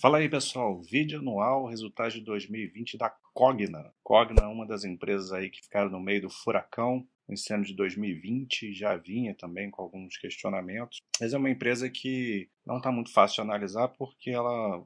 Fala aí, pessoal. Vídeo anual, resultado de 2020 da Cogna. Cogna é uma das empresas aí que ficaram no meio do furacão nesse ano de 2020, já vinha também com alguns questionamentos. Mas é uma empresa que não está muito fácil de analisar porque ela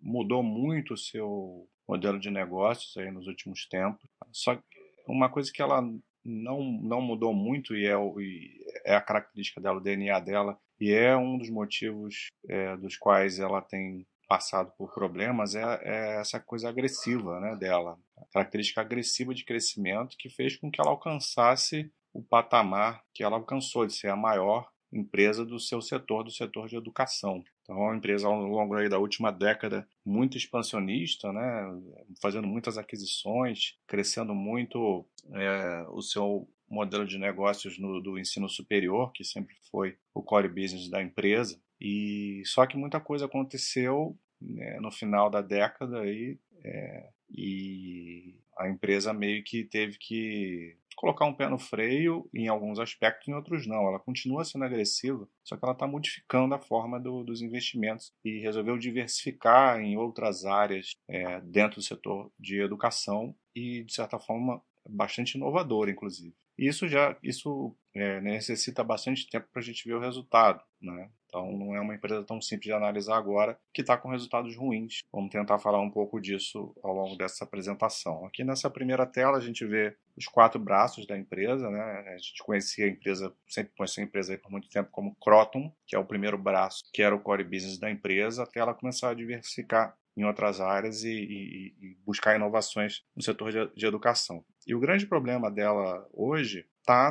mudou muito o seu modelo de negócios aí nos últimos tempos. Só uma coisa que ela não, não mudou muito e é, e é a característica dela, o DNA dela, e é um dos motivos é, dos quais ela tem passado por problemas é, é, essa coisa agressiva né, dela, característica agressiva de crescimento que fez com que ela alcançasse o patamar que ela alcançou de ser a maior empresa do seu setor, do setor de educação. Então, é uma empresa ao longo da última década muito expansionista, né, fazendo muitas aquisições, crescendo muito é, o seu modelo de negócios no, do ensino superior, que sempre foi o core business da empresa. E só que muita coisa aconteceu né, no final da década aí, é, e a empresa meio que teve que colocar um pé no freio em alguns aspectos, em outros não. Ela continua sendo agressiva, só que ela está modificando a forma do, dos investimentos e resolveu diversificar em outras áreas é, dentro do setor de educação e, de certa forma, bastante inovador, inclusive. Isso já isso é, necessita bastante tempo para a gente ver o resultado, né? Então não é uma empresa tão simples de analisar agora que está com resultados ruins. Vamos tentar falar um pouco disso ao longo dessa apresentação. Aqui nessa primeira tela a gente vê os quatro braços da empresa, né? A gente conhecia a empresa, sempre conhecia a empresa por muito tempo como Croton, que é o primeiro braço, que era o core business da empresa, até ela começar a diversificar em outras áreas e, e, e buscar inovações no setor de, de educação. E o grande problema dela hoje está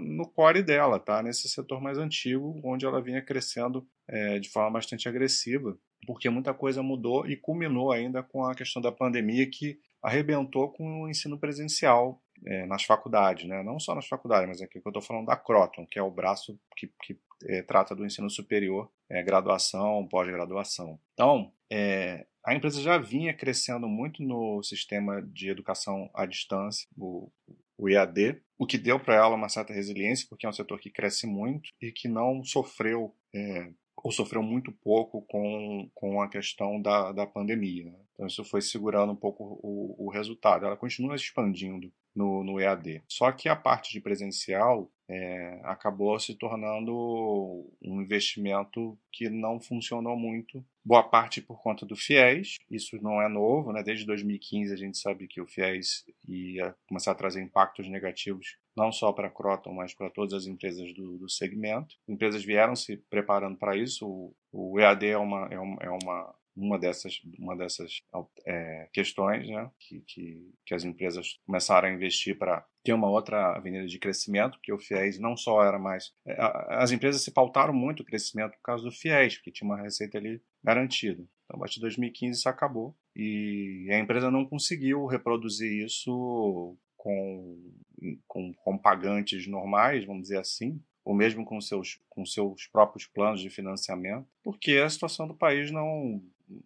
no core dela, tá nesse setor mais antigo, onde ela vinha crescendo é, de forma bastante agressiva, porque muita coisa mudou e culminou ainda com a questão da pandemia que arrebentou com o ensino presencial é, nas faculdades, né? não só nas faculdades, mas aqui que eu estou falando da Croton, que é o braço que, que é, trata do ensino superior, é, graduação, pós-graduação. Então, é, a empresa já vinha crescendo muito no sistema de educação à distância, o, o EAD, o que deu para ela uma certa resiliência, porque é um setor que cresce muito e que não sofreu é, ou sofreu muito pouco com, com a questão da, da pandemia. Né? Então, isso foi segurando um pouco o, o resultado. Ela continua expandindo no, no EAD. Só que a parte de presencial é, acabou se tornando um investimento que não funcionou muito. Boa parte por conta do FIES, isso não é novo, né? desde 2015 a gente sabe que o FIES ia começar a trazer impactos negativos não só para a Croton, mas para todas as empresas do, do segmento. Empresas vieram se preparando para isso. O, o EAD é uma, é uma, é uma uma dessas, uma dessas é, questões né, que, que, que, as empresas começaram a investir para ter uma outra avenida de crescimento, porque o FIES não só era mais. É, as empresas se pautaram muito o crescimento por causa do FIES, porque tinha uma receita ali garantida. Então, a partir de 2015 isso acabou e a empresa não conseguiu reproduzir isso com, com, com pagantes normais, vamos dizer assim, ou mesmo com seus, com seus próprios planos de financiamento, porque a situação do país não,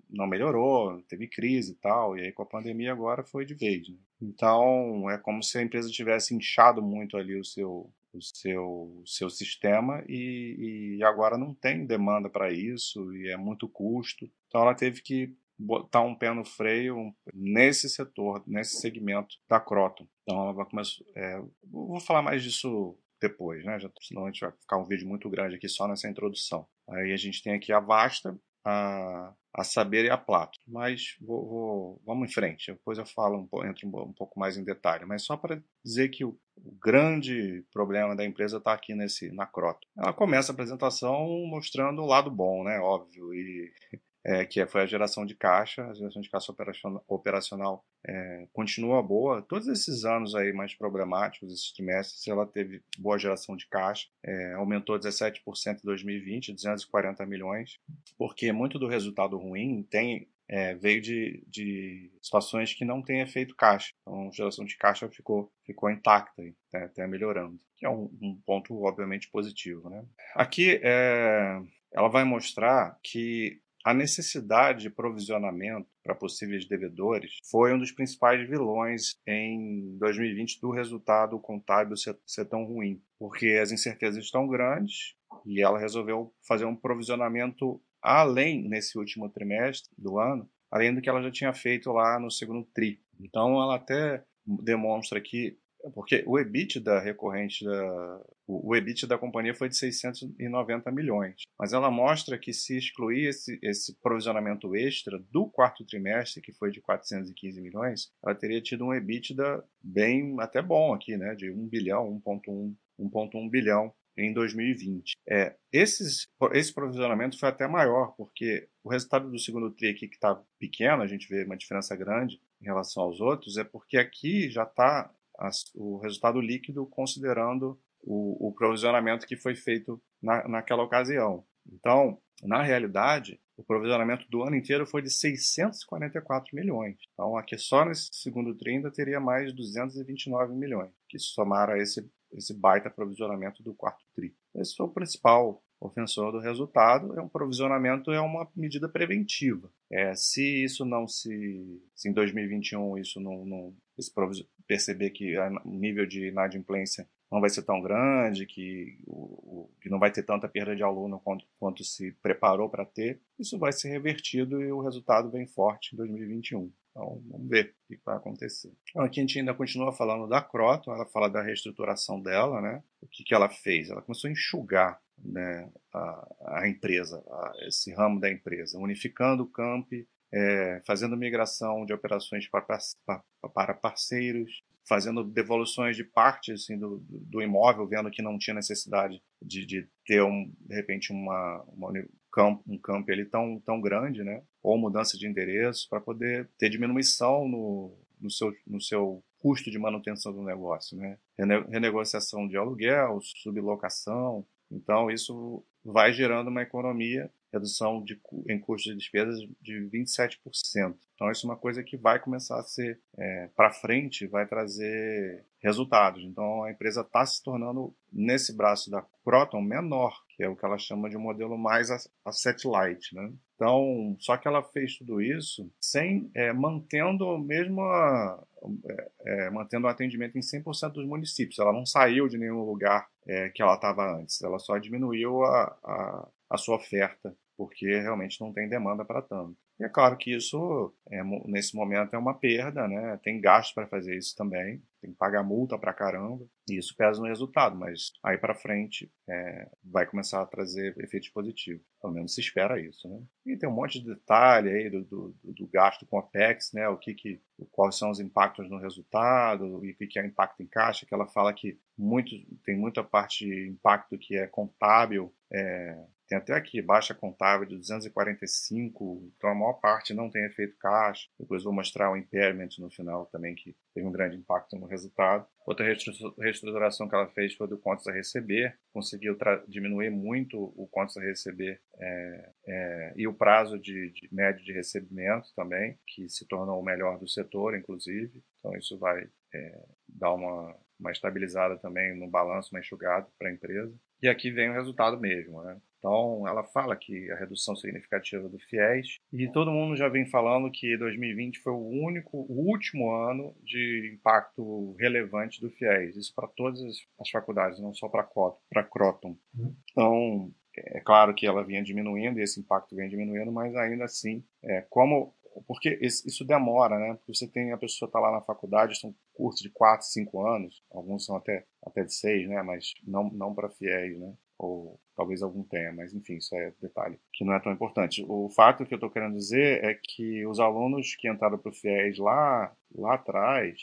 não melhorou, teve crise e tal, e aí com a pandemia agora foi de vez. Né? Então é como se a empresa tivesse inchado muito ali o seu o seu seu sistema e, e agora não tem demanda para isso e é muito custo. Então ela teve que botar um pé no freio nesse setor, nesse segmento da Croton. Então ela vai começar. É, vou falar mais disso depois, né? Já, senão a gente vai ficar um vídeo muito grande aqui só nessa introdução. Aí a gente tem aqui a Vasta, a, a Saber e a Plato. Mas vou, vou, vamos em frente, depois eu falo, um, entro um, um pouco mais em detalhe. Mas só para dizer que o, o, grande problema da empresa está aqui nesse, na Croto. Ela começa a apresentação mostrando o lado bom, né? Óbvio, e é, que foi a geração de caixa, a geração de caixa operacional, operacional é, continua boa. Todos esses anos aí mais problemáticos, esses trimestres, ela teve boa geração de caixa, é, aumentou 17% em 2020, 240 milhões, porque muito do resultado ruim tem é, veio de, de, situações que não têm efeito caixa. Então, a geração de caixa ficou, ficou intacta, até, até melhorando, que é um, um, ponto, obviamente, positivo. Né? Aqui, é, ela vai mostrar que a necessidade de provisionamento para possíveis devedores foi um dos principais vilões em 2020 do resultado contábil ser, ser tão ruim, porque as incertezas estão grandes e ela resolveu fazer um provisionamento além nesse último trimestre do ano, além do que ela já tinha feito lá no segundo tri. Então ela até demonstra que porque o EBITDA recorrente da o EBIT da companhia foi de 690 milhões, mas ela mostra que se excluir esse, esse provisionamento extra do quarto trimestre, que foi de 415 milhões, ela teria tido um EBITDA bem até bom aqui, né, de 1 bilhão, 1.1 1.1 bilhão em 2020. É, esses, esse provisionamento foi até maior, porque o resultado do segundo TRI aqui, que está pequeno, a gente vê uma diferença grande em relação aos outros, é porque aqui já está o resultado líquido considerando o, o provisionamento que foi feito na, naquela ocasião. Então, na realidade, o provisionamento do ano inteiro foi de 644 milhões. Então, aqui só nesse segundo tri ainda teria mais 229 milhões, que somaram a esse, esse baita provisionamento do quarto tri. Esse foi o principal ofensor do resultado. É um provisionamento é uma medida preventiva. É, se isso não se, se em 2021 isso não, não perceber que o nível de inadimplência não vai ser tão grande, que, o, que não vai ter tanta perda de aluno quanto, quanto se preparou para ter, isso vai ser revertido e o resultado vem forte em 2021. Então, vamos ver o que vai acontecer. Então, aqui a gente ainda continua falando da Croton, ela fala da reestruturação dela, né? O que, que ela fez? Ela começou a enxugar né, a, a empresa, a, esse ramo da empresa, unificando o camp, é, fazendo migração de operações para, para, parceiros, fazendo devoluções de partes assim, do, do, imóvel, vendo que não tinha necessidade de, de ter, um, de repente, uma, uma um campo tão, tão grande, né? ou mudança de endereço, para poder ter diminuição no, no, seu, no seu custo de manutenção do negócio. Né? Renegociação de aluguel, sublocação. Então, isso vai gerando uma economia redução de, em custos de despesas de 27%. Então, isso é uma coisa que vai começar a ser é, para frente, vai trazer resultados. Então, a empresa está se tornando, nesse braço da Croton, menor, que é o que ela chama de um modelo mais asset light. Né? Então, só que ela fez tudo isso sem é, mantendo mesmo a, é, é, mantendo o atendimento em 100% dos municípios. Ela não saiu de nenhum lugar é, que ela estava antes. Ela só diminuiu a, a, a sua oferta, porque realmente não tem demanda para tanto. E é claro que isso, é, nesse momento, é uma perda, né? Tem gasto para fazer isso também, tem que pagar multa para caramba, e isso pesa no resultado, mas aí para frente é, vai começar a trazer efeitos positivos. Pelo menos se espera isso, né? E tem um monte de detalhe aí do, do, do gasto com a PEX, né? O que, que quais são os impactos no resultado e o que, que é impacto em caixa, que ela fala que muito, tem muita parte de impacto que é contábil, é, tem até aqui baixa contábil de 245, então a maior parte não tem efeito caixa. Depois vou mostrar o impairment no final também, que teve um grande impacto no resultado. Outra reestruturação que ela fez foi do contas a receber, conseguiu diminuir muito o contas a receber é, é, e o prazo de, de, médio de recebimento também, que se tornou o melhor do setor, inclusive. Então isso vai é, dar uma, uma estabilizada também no balanço, uma enxugada para a empresa. E aqui vem o resultado mesmo, né? Então, ela fala que a redução significativa do FIES, e todo mundo já vem falando que 2020 foi o único, o último ano de impacto relevante do FIES, isso para todas as faculdades, não só para Croton. Uhum. Então, é claro que ela vinha diminuindo, e esse impacto vem diminuindo, mas ainda assim, é, como porque isso demora, né? Porque você tem a pessoa está lá na faculdade, são cursos de 4, 5 anos, alguns são até, até de 6, né? Mas não, não para fiéis, né? Ou talvez algum tenha, mas enfim, isso é detalhe que não é tão importante. O fato que eu estou querendo dizer é que os alunos que entraram para o FIES lá, lá atrás,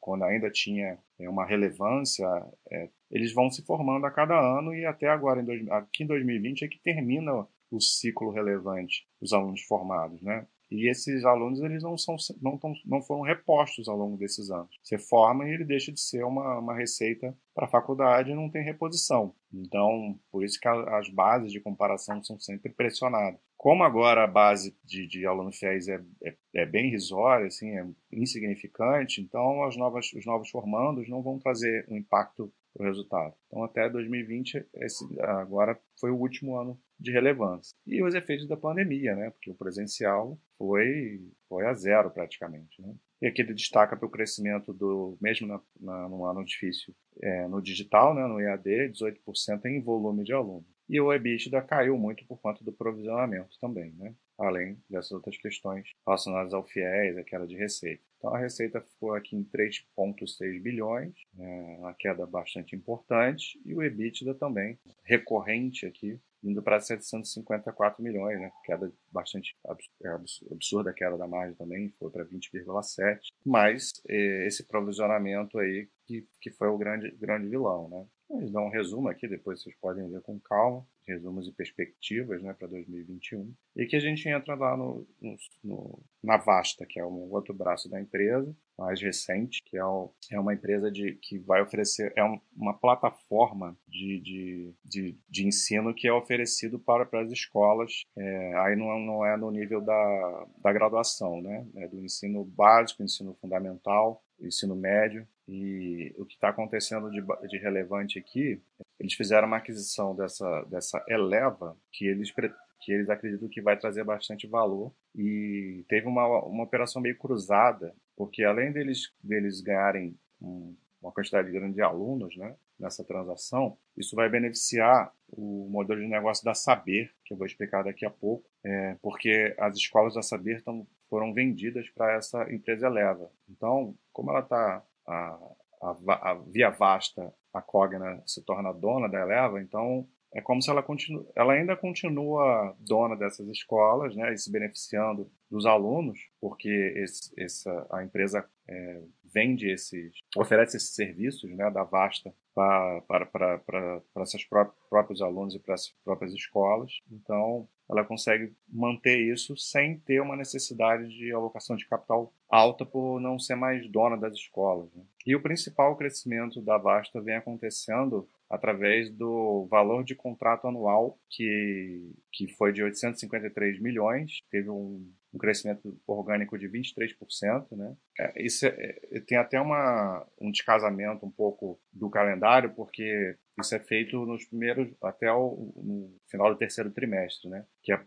quando ainda tinha uma relevância, é, eles vão se formando a cada ano e até agora, em dois, aqui em 2020, é que termina o ciclo relevante dos alunos formados, né? E esses alunos eles não, são, não, tão, não foram repostos ao longo desses anos. Você forma e ele deixa de ser uma, uma receita para a faculdade e não tem reposição. Então, por isso que a, as bases de comparação são sempre pressionadas. Como agora a base de, de alunos fiéis é, é, é, bem irrisória, assim, é insignificante, então as novas, os novos formandos não vão trazer um impacto o resultado. Então, até 2020, esse, agora foi o último ano de relevância. E os efeitos da pandemia, né? Porque o presencial foi, foi a zero praticamente. Né? e aqui ele destaca para o crescimento do, mesmo na, na, no ano difícil, é, no digital, né, no EAD, 18% em volume de alunos. E o EBITDA caiu muito por conta do provisionamento também, né? além dessas outras questões relacionadas ao FIES, aquela de receita. Então a receita ficou aqui em 3,6 bilhões, é uma queda bastante importante, e o EBITDA também, recorrente aqui, indo para 754 milhões, né? Queda bastante é absurda a queda da margem também, foi para 20,7. Mas eh, esse provisionamento aí que, que foi o grande, grande vilão, né? Eles dão um resumo aqui, depois vocês podem ver com calma, resumos e perspectivas né, para 2021. E que a gente entra lá no, no, no, na Vasta, que é um outro braço da empresa, mais recente, que é, o, é uma empresa de, que vai oferecer, é um, uma plataforma de, de, de, de, ensino que é oferecido para, para as escolas, é, aí não, não é no nível da, da graduação, né? É do ensino básico, ensino fundamental, ensino médio, e o que está acontecendo de, de, relevante aqui, eles fizeram uma aquisição dessa, dessa Eleva, que eles, que eles acreditam que vai trazer bastante valor, e teve uma, uma operação meio cruzada, porque além deles, deles ganharem um, uma quantidade grande de alunos né, nessa transação, isso vai beneficiar o modelo de negócio da Saber, que eu vou explicar daqui a pouco, é, porque as escolas da Saber tão, foram vendidas para essa empresa Eleva. Então, como ela está a, a, a, via vasta, a Cogna se torna dona da Eleva, então é como se ela continua, ela ainda continua dona dessas escolas, né, e se beneficiando dos alunos, porque esse, essa, a empresa é, vende esses, oferece esses serviços, né, da Vasta para, para, para, para seus próprios alunos e para as próprias escolas. Então, ela consegue manter isso sem ter uma necessidade de alocação de capital alta por não ser mais dona das escolas. Né? E o principal crescimento da Vasta vem acontecendo através do valor de contrato anual que, que foi de 853 milhões, teve um, um crescimento orgânico de 23%. Né? É, isso é, é, tem até uma, um descasamento um pouco do calendário, porque isso é feito nos primeiros, até o no final do terceiro trimestre, né? que é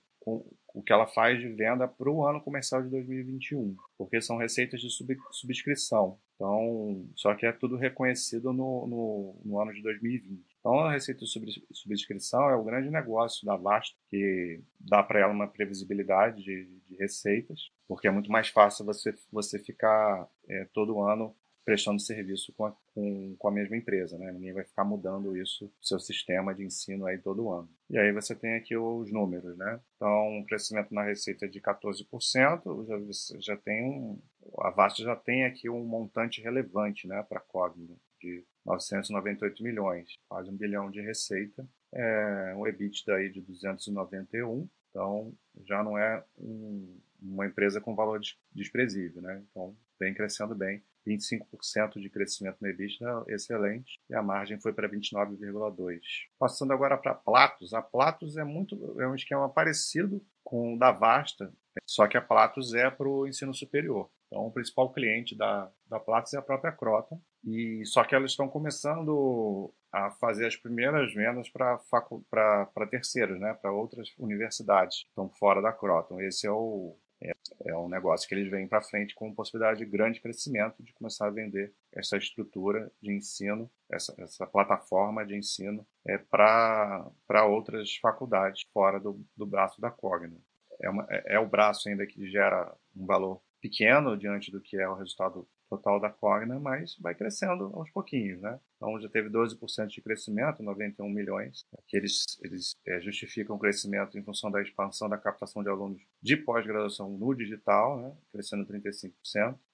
o que ela faz de venda para o ano comercial de 2021, porque são receitas de sub, subscrição. Então, só que é tudo reconhecido no, no, no ano de 2020. Então, a receita de subscrição é o grande negócio da Vasta, que dá para ela uma previsibilidade de, de, receitas, porque é muito mais fácil você, você ficar é, todo ano prestando serviço com a, com, com a mesma empresa, né? Ninguém vai ficar mudando isso, seu sistema de ensino aí todo ano. E aí você tem aqui os números, né? Então, um crescimento na receita de 14%, já, já tem um, a Vasta já tem aqui um montante relevante, né, para a Cogna, de 998 milhões, quase um bilhão de receita, é um EBITDA aí de 291, então já não é um, uma empresa com valor desprezível, né? Então vem crescendo bem 25% de crescimento no EBITDA, excelente, e a margem foi para 29,2%. Passando agora para Platos, a Platos é muito é um esquema parecido com o da Vasta, só que a Platos é para o ensino superior. Então, o principal cliente da, da Platos é a própria Croton, e só que elas estão começando a fazer as primeiras vendas para terceiros, né, para outras universidades que estão fora da Croton. Esse é o, é, é um negócio que eles vêm para frente com possibilidade de grande crescimento de começar a vender essa estrutura de ensino, essa, essa plataforma de ensino é, para outras faculdades fora do, do braço da Cogna. É, uma, é, é o braço ainda que gera um valor pequeno diante do que é o resultado total da Cogna, mas vai crescendo aos pouquinhos, né? Então já teve 12% de crescimento, 91 milhões, que eles, eles é, justificam o crescimento em função da expansão da captação de alunos de pós-graduação no digital, né? Crescendo 35%,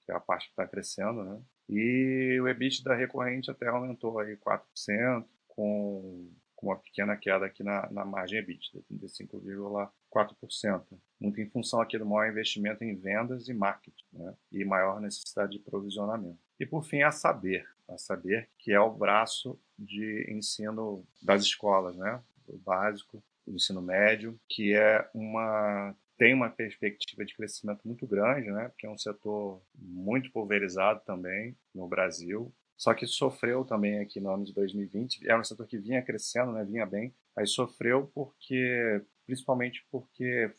que é a parte que está crescendo, né? E o EBITDA recorrente até aumentou aí 4%, com com uma pequena queda aqui na, na margem EBITDA, 35,4%, muito em função aqui do maior investimento em vendas e marketing, né? e maior necessidade de provisionamento. E por fim, a Saber, a Saber que é o braço de ensino das escolas, né? o básico, o ensino médio, que é uma tem uma perspectiva de crescimento muito grande, né? Porque é um setor muito pulverizado também no Brasil, só que sofreu também aqui no ano de 2020. Era um setor que vinha crescendo, né, vinha bem, aí sofreu porque, principalmente porque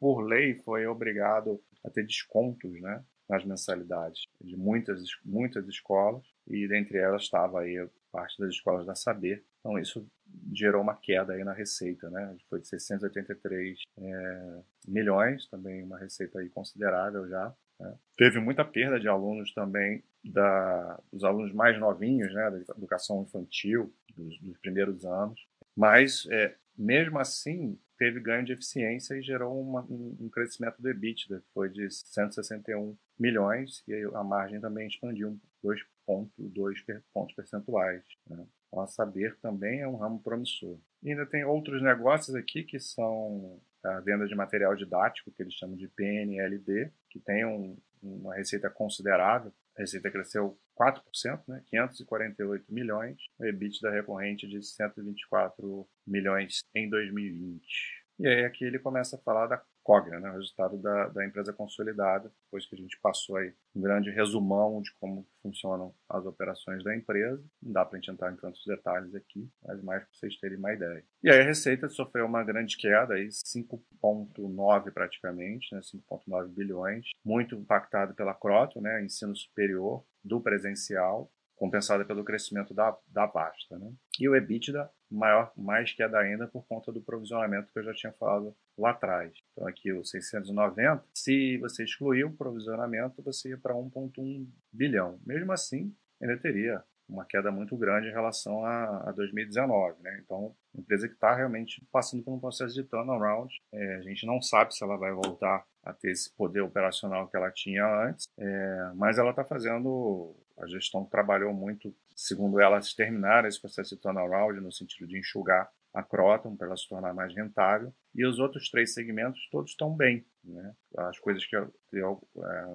por lei foi obrigado a ter descontos, né, nas mensalidades de muitas, muitas escolas, e dentre elas estava aí parte das escolas da Saber. Então isso gerou uma queda aí na receita, né? Foi de 683 é, milhões, também uma receita aí considerável já. Né? Teve muita perda de alunos também, da, dos alunos mais novinhos, né? Da educação infantil, dos, dos primeiros anos. Mas, é, mesmo assim, teve ganho de eficiência e gerou uma, um, um, crescimento do EBITDA, foi de 161 milhões, e a margem também expandiu 2,2 pontos percentuais. Né? Então, a saber também é um ramo promissor. E ainda tem outros negócios aqui que são a venda de material didático, que eles chamam de PNLD, que tem um, uma receita considerável. A receita cresceu 4%, né? 548 milhões, o EBITDA recorrente de 124 milhões em 2020. E aí aqui ele começa a falar da Cogna, né, o resultado da, da empresa consolidada, depois que a gente passou aí um grande resumão de como funcionam as operações da empresa. Não dá para a gente entrar em tantos detalhes aqui, mas mais para vocês terem uma ideia. E aí a receita sofreu uma grande queda, 5,9 praticamente, né, 5,9 bilhões, muito impactado pela Croto, né, ensino superior do presencial, compensada pelo crescimento da, da pasta. Né? E o EBITDA maior, mais queda ainda por conta do provisionamento que eu já tinha falado lá atrás. Então aqui o 690, se você excluir o provisionamento, você ia para 1,1 bilhão. Mesmo assim, ainda teria uma queda muito grande em relação a, a 2019. Né? Então, empresa que está realmente passando por um processo de turnaround. É, a gente não sabe se ela vai voltar a ter esse poder operacional que ela tinha antes, é, mas ela está fazendo a gestão trabalhou muito, segundo elas, terminar esse processo de turnaround, no sentido de enxugar a Croton para ela se tornar mais rentável. E os outros três segmentos todos estão bem. Né? As coisas que, é,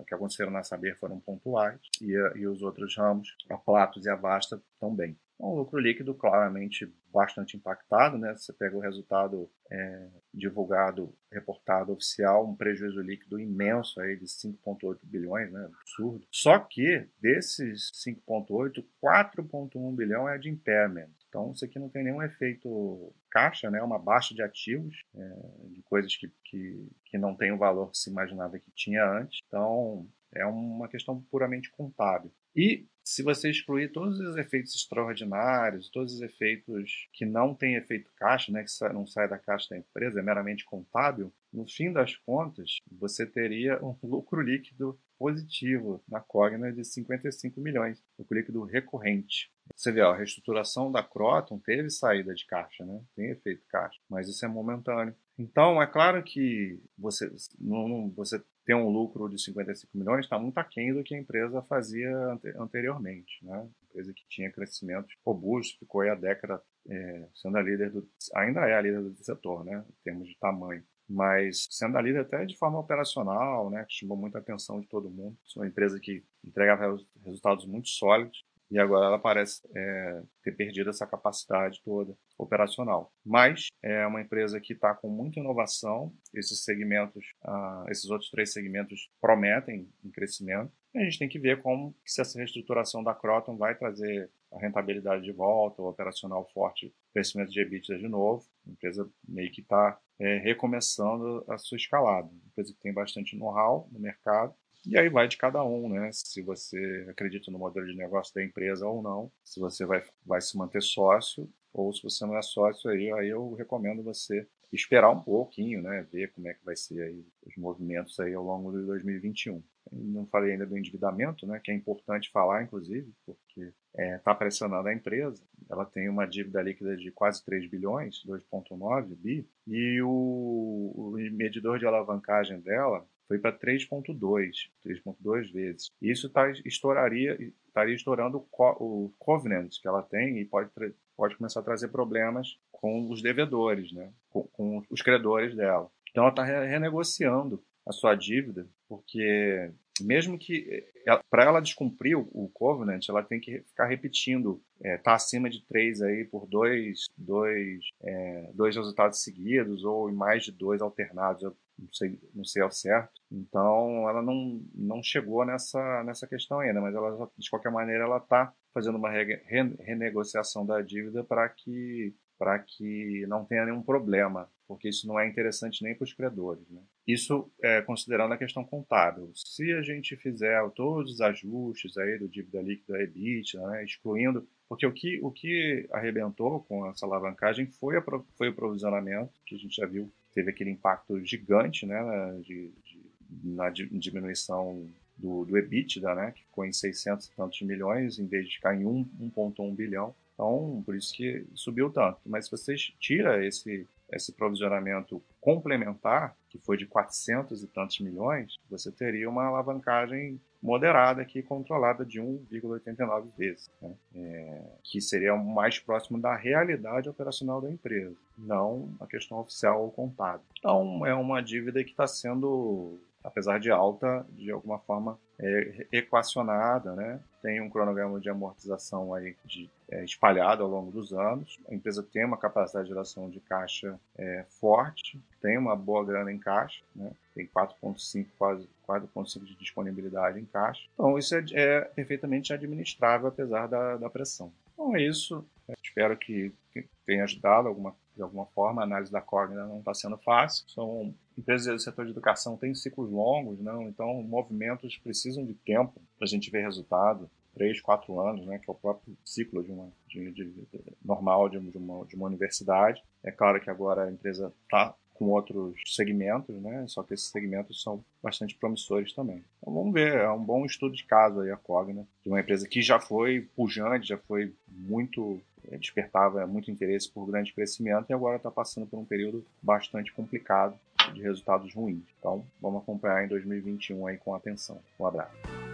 que aconteceram na Saber foram pontuais e, e os outros ramos, a Platos e a Basta, estão bem. Um lucro líquido claramente bastante impactado, né? Você pega o resultado é, divulgado, reportado oficial, um prejuízo líquido imenso aí de 5,8 bilhões, né? Absurdo. Só que desses 5,8, 4,1 bilhão é de impairment. Então isso aqui não tem nenhum efeito caixa, né? Uma baixa de ativos, é, de coisas que, que, que não tem o valor que se imaginava que tinha antes. Então é uma questão puramente contábil. E se você excluir todos os efeitos extraordinários, todos os efeitos que não têm efeito caixa, né, que não sai da caixa da empresa, é meramente contábil, no fim das contas, você teria um lucro líquido positivo na Cogna de 55 milhões, lucro líquido recorrente. Você vê, ó, a reestruturação da Croton teve saída de caixa, né? tem efeito caixa, mas isso é momentâneo. Então, é claro que você, não, você ter um lucro de 55 milhões está muito aquém do que a empresa fazia anteriormente. Né? Empresa que tinha crescimento robusto, ficou aí a década é, sendo a líder do, ainda é a líder do setor, né? em termos de tamanho mas sendo a líder até de forma operacional, né, que chamou muita atenção de todo mundo. Uma empresa que entregava resultados muito sólidos e agora ela parece é, ter perdido essa capacidade toda operacional. Mas é uma empresa que está com muita inovação, esses segmentos, ah, esses outros três segmentos prometem um crescimento. E a gente tem que ver como se essa reestruturação da Croton vai trazer a rentabilidade de volta, o operacional forte, crescimento de EBITDA de novo. A empresa meio que está é, recomeçando a sua escalada. Uma empresa que tem bastante know-how no mercado e aí vai de cada um, né? Se você acredita no modelo de negócio da empresa ou não, se você vai, vai se manter sócio ou se você não é sócio, aí, aí eu recomendo você esperar um pouquinho, né? Ver como é que vai ser aí os movimentos aí ao longo de 2021. Não falei ainda do endividamento, né? Que é importante falar, inclusive, porque está é, tá pressionando a empresa. Ela tem uma dívida líquida de quase 3 bilhões, 2,9 bi, e o, o medidor de alavancagem dela foi para 3.2, 3.2 vezes. Isso tá, estouraria, estaria estourando o, co, o covenant que ela tem e pode, pode começar a trazer problemas com os devedores, né? com, com os credores dela. Então ela está renegociando a sua dívida, porque mesmo que para ela descumprir o, o, covenant, ela tem que ficar repetindo, é, tá acima de três aí por dois, dois, é, dois resultados seguidos ou mais de dois alternados. Eu não sei, não sei ao certo. Então, ela não, não chegou nessa, nessa questão ainda, mas ela, de qualquer maneira, ela está fazendo uma renegociação da dívida para que que não tenha nenhum problema, porque isso não é interessante nem para os credores. Né? Isso é considerando a questão contábil. Se a gente fizer todos os ajustes aí do dívida líquida EBITDA, né, excluindo, porque o que, o que arrebentou com essa alavancagem foi, a, foi o provisionamento, que a gente já viu, teve aquele impacto gigante né, de, de, na diminuição do, do EBITDA, né, que ficou em 600 e tantos milhões, em vez de ficar em 1,1 bilhão. Então, por isso que subiu tanto. Mas se você tira esse, esse provisionamento complementar, que foi de 400 e tantos milhões, você teria uma alavancagem moderada aqui, controlada de 1,89 vezes, né? é, que seria mais próximo da realidade operacional da empresa, não a questão oficial ou contábil. Então, é uma dívida que está sendo apesar de alta, de alguma forma é, equacionada, né? Tem um cronograma de amortização aí de, é, espalhado ao longo dos anos. A empresa tem uma capacidade de geração de caixa é, forte, tem uma boa grana em caixa, né? Tem 4,5 quase 4,5 de disponibilidade em caixa. Então isso é, é perfeitamente administrável apesar da, da pressão. Então é isso. Espero que, que tenha ajudado alguma de alguma forma. A análise da Cogna não está sendo fácil. São empresas do setor de educação têm ciclos longos, não? então movimentos precisam de tempo para a gente ver resultado. Três, quatro anos, né, que é o próprio ciclo de uma, de, de, de normal de uma, de uma universidade. É claro que agora a empresa está com outros segmentos, né? Só que esses segmentos são bastante promissores também. Então vamos ver, é um bom estudo de caso aí a Cogna, de uma empresa que já foi pujante, já foi muito despertava muito interesse por grande crescimento e agora está passando por um período bastante complicado de resultados ruins. Então, vamos acompanhar em 2021 aí com atenção. Um abraço.